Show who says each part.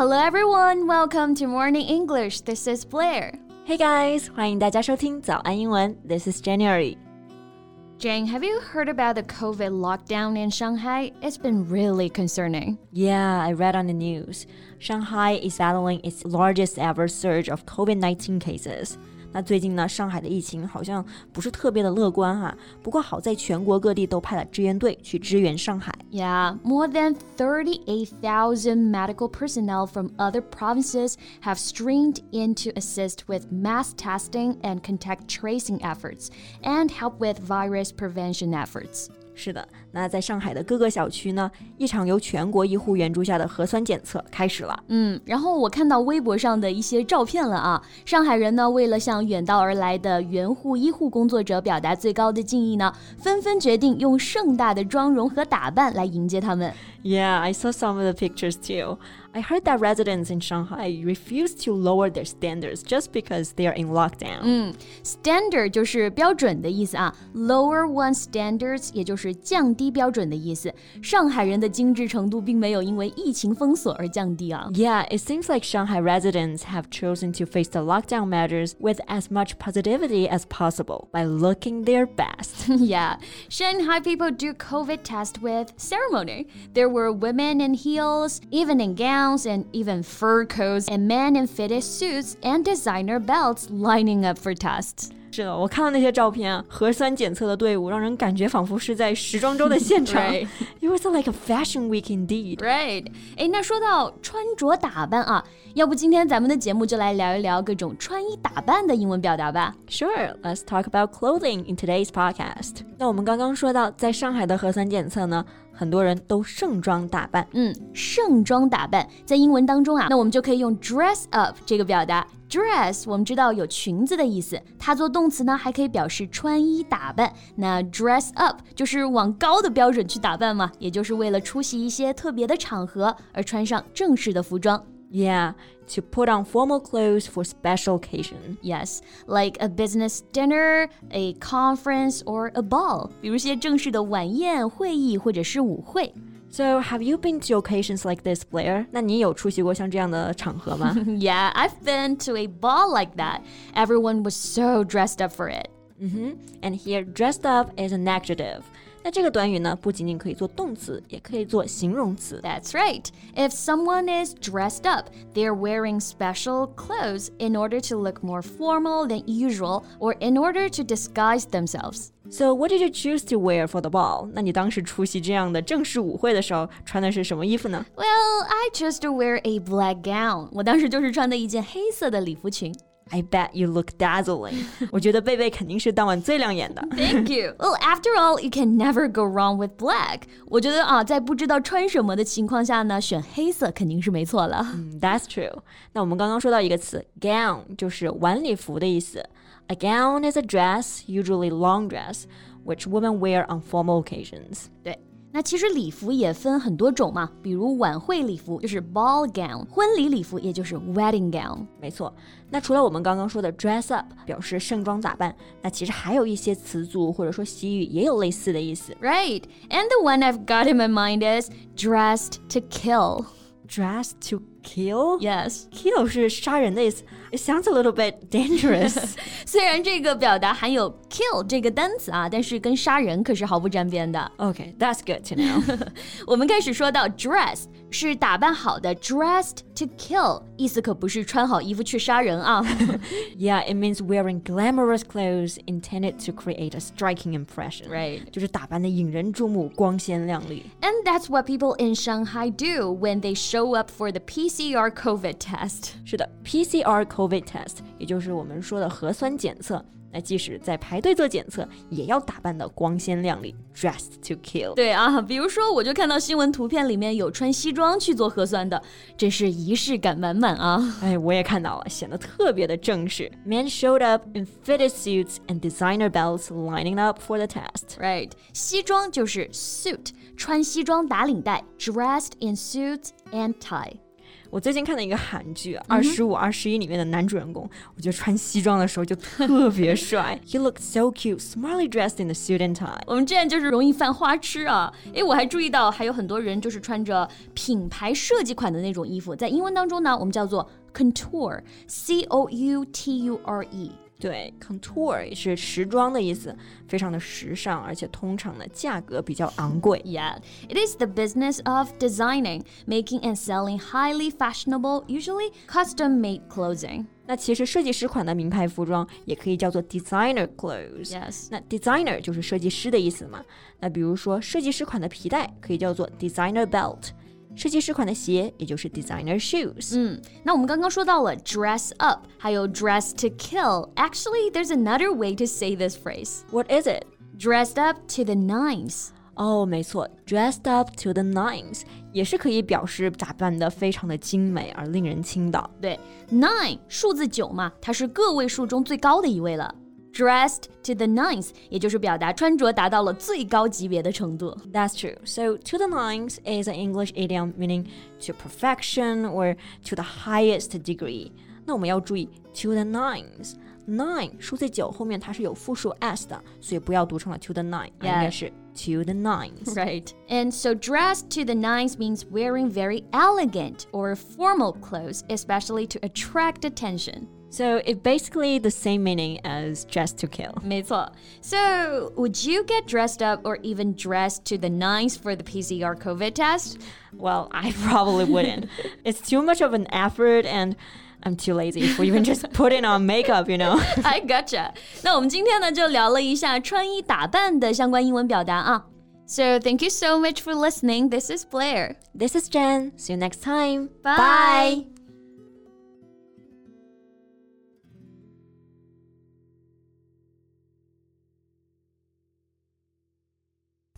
Speaker 1: Hello everyone, welcome to Morning English. This is Blair.
Speaker 2: Hey guys, 欢迎大家收听早安英文。This is January.
Speaker 1: Jane, have you heard about the COVID lockdown in Shanghai? It's been really concerning.
Speaker 2: Yeah, I read on the news. Shanghai is battling its largest ever surge of COVID 19 cases. 那最近呢，上海的疫情好像不是特别的乐观哈。不过好在全国各地都派了支援队去支援上海。
Speaker 1: Yeah, more than 38,000 medical personnel from other provinces have streamed in to assist with mass testing and contact tracing efforts and help with virus prevention efforts.
Speaker 2: 是的，那在上海的各个小区呢，一场由全国医护援助下的核酸检测开始了。
Speaker 1: 嗯，然后我看到微博上的一些照片了啊，上海人呢为了向远道而来的援护医护工作者表达最高的敬意呢，纷纷决定用盛大的妆容和打扮来迎接他们。
Speaker 2: Yeah, I saw some of the pictures too. I heard that residents in Shanghai refuse to lower their standards just because they are in lockdown.
Speaker 1: 嗯，standard 就是标准的意思啊，lower one standards 也就是降低标准的意思。上海人的精致程度并没有因为疫情封锁而降低啊。
Speaker 2: Yeah, it seems like Shanghai residents have chosen to face the lockdown measures with as much positivity as possible by looking their best.
Speaker 1: yeah, Shanghai people do COVID test with ceremony. There were women in heels, even in gowns and even fur coats, and men in fitted suits and designer belts lining up for tests.
Speaker 2: 是的，我看到那些照片啊，核酸检测的队伍让人感觉仿佛是在时装周的现场。
Speaker 1: right.
Speaker 2: It was like a fashion week indeed.
Speaker 1: Right. 哎，那说到穿着打扮啊，要不今天咱们的节目就来聊一聊各种穿衣打扮的英文表达吧。
Speaker 2: Sure, let's talk about clothing in today's podcast. 那我们刚刚说到，在上海的核酸检测呢，很多人都盛装打扮。
Speaker 1: 嗯，盛装打扮在英文当中啊，那我们就可以用 dress up 这个表达。Dress 我们知道有裙子的意思，它做动词呢还可以表示穿衣打扮。那 dress up 就是往高的标准去打扮嘛，也就是为了出席一些特别的场合而穿上正式的服装。
Speaker 2: Yeah, to put on formal clothes for special occasion.
Speaker 1: Yes, like a business dinner, a conference, or a ball. 比如些正式的晚宴、会议或者是舞会。
Speaker 2: So, have you been to occasions like this, Blair? 那你有出席过像这样的场合吗？
Speaker 1: Yeah, I've been to a ball like that. Everyone was so dressed up for it.
Speaker 2: Mm-hmm. And here, dressed up is an adjective. 那这个短语呢，不仅仅可以做动词，也可以做形容词。
Speaker 1: That's right. If someone is dressed up, they're wearing special clothes in order to look more formal than usual or in order to disguise themselves.
Speaker 2: So what did you choose to wear for the ball? 那你当时出席这样的正式舞会的时候，穿的是什么衣服呢？
Speaker 1: Well, I chose to wear a black gown. 我当时就是穿的一件黑色的礼服裙。
Speaker 2: I bet you look dazzling. 我觉得贝贝肯定是当晚最亮眼的。
Speaker 1: Thank you. Well, after all, you can never go wrong with black. 我觉得啊，在不知道穿什么的情况下呢，选黑色肯定是没错了。
Speaker 2: 嗯，That's true. 那我们刚刚说到一个词，gown，就是晚礼服的意思。A gown is a dress, usually long dress, which women wear on formal occasions.
Speaker 1: 对。 那其实礼服也分很多种嘛，比如晚会礼服就是 ball gown，婚礼礼服也就是 wedding gown。
Speaker 2: 没错，那除了我们刚刚说的 dress up 表示盛装打扮，那其实还有一些词组或者说习语也有类似的意思。
Speaker 1: Right, and the one I've got in my mind is dressed to kill.
Speaker 2: Dressed to kill?
Speaker 1: Yes.
Speaker 2: Kill 是杀人的意思。It sounds a little bit dangerous.
Speaker 1: 虽然这个表达含有 kill 这个单词啊，但是跟杀人可是毫不沾边的。
Speaker 2: Okay, that's good to know.
Speaker 1: 我们开始说到 dress 是打扮好的，dressed to kill 意思可不是穿好衣服去杀人啊。
Speaker 2: yeah, it means wearing glamorous clothes intended to create a striking impression.
Speaker 1: Right.
Speaker 2: 就是打扮的引人注目，光鲜亮丽。
Speaker 1: And that's what people in Shanghai do when they show up for the PCR COVID test.
Speaker 2: 是的，PCR COVID test，也就是我们说的核酸检测。那即使在排队做检测，也要打扮的光鲜亮丽，dressed to kill。
Speaker 1: 对啊，比如说我就看到新闻图片里面有穿西装去做核酸的，真是仪式感满满啊！
Speaker 2: 哎，我也看到了，显得特别的正式。Men showed up in fitted suits and designer belts, lining up for the test.
Speaker 1: Right，西装就是 suit，穿西装打领带，dressed in suits and tie。
Speaker 2: 我最近看了一个韩剧《二十五二十一》里面的男主人公，我觉得穿西装的时候就特别 帅。He looked so cute, smartly dressed in the suit and tie。
Speaker 1: 我们这样就是容易犯花痴啊！哎，我还注意到还有很多人就是穿着品牌设计款的那种衣服，在英文当中呢，我们叫做 couture，c o u t u r e。
Speaker 2: 对，couture 也是时装的意思，非常的时尚，而且通常呢价格比较昂贵。
Speaker 1: Yeah, it is the business of designing, making and selling highly fashionable, usually custom-made clothing.
Speaker 2: 那其实设计师款的名牌服装也可以叫做 designer clothes。
Speaker 1: Yes，
Speaker 2: 那 designer 就是设计师的意思嘛。那比如说设计师款的皮带可以叫做 designer belt。设计师款的鞋，也就是 designer shoes。
Speaker 1: 嗯，那我们刚刚说到了 dress up，还有 dress to kill。Actually, there's another way to say this phrase.
Speaker 2: What is it?
Speaker 1: Dressed up to the nines.
Speaker 2: 哦，没错，dressed up to the nines 也是可以表示打扮的非常的精美而令人倾倒。
Speaker 1: 对，nine 数字九嘛，它是个位数中最高的一位了。 dressed to the nines，也就是表达穿着达到了最高级别的程度。
Speaker 2: That's true. So to the nines is an English idiom meaning to perfection or to the highest degree. 那我们要注意 to the nines。nine 数字九后面它是有复数 s 的，所以不要读成了 to the nine，应该是 to the nines.
Speaker 1: Right. And so dressed to the nines means wearing very elegant or formal clothes, especially to attract attention.
Speaker 2: So it's basically the same meaning as dress to kill.
Speaker 1: 没错. So would you get dressed up or even dressed to the nines for the PCR COVID test?
Speaker 2: Well, I probably wouldn't. it's too much of an effort and I'm too lazy for even just putting on makeup, you know.
Speaker 1: I gotcha. 那我们今天呢就聊了一下穿衣打扮的相关英文表达啊。So thank you so much for listening. This is Blair.
Speaker 2: This is Jen. See you next time.
Speaker 1: Bye.
Speaker 2: Bye.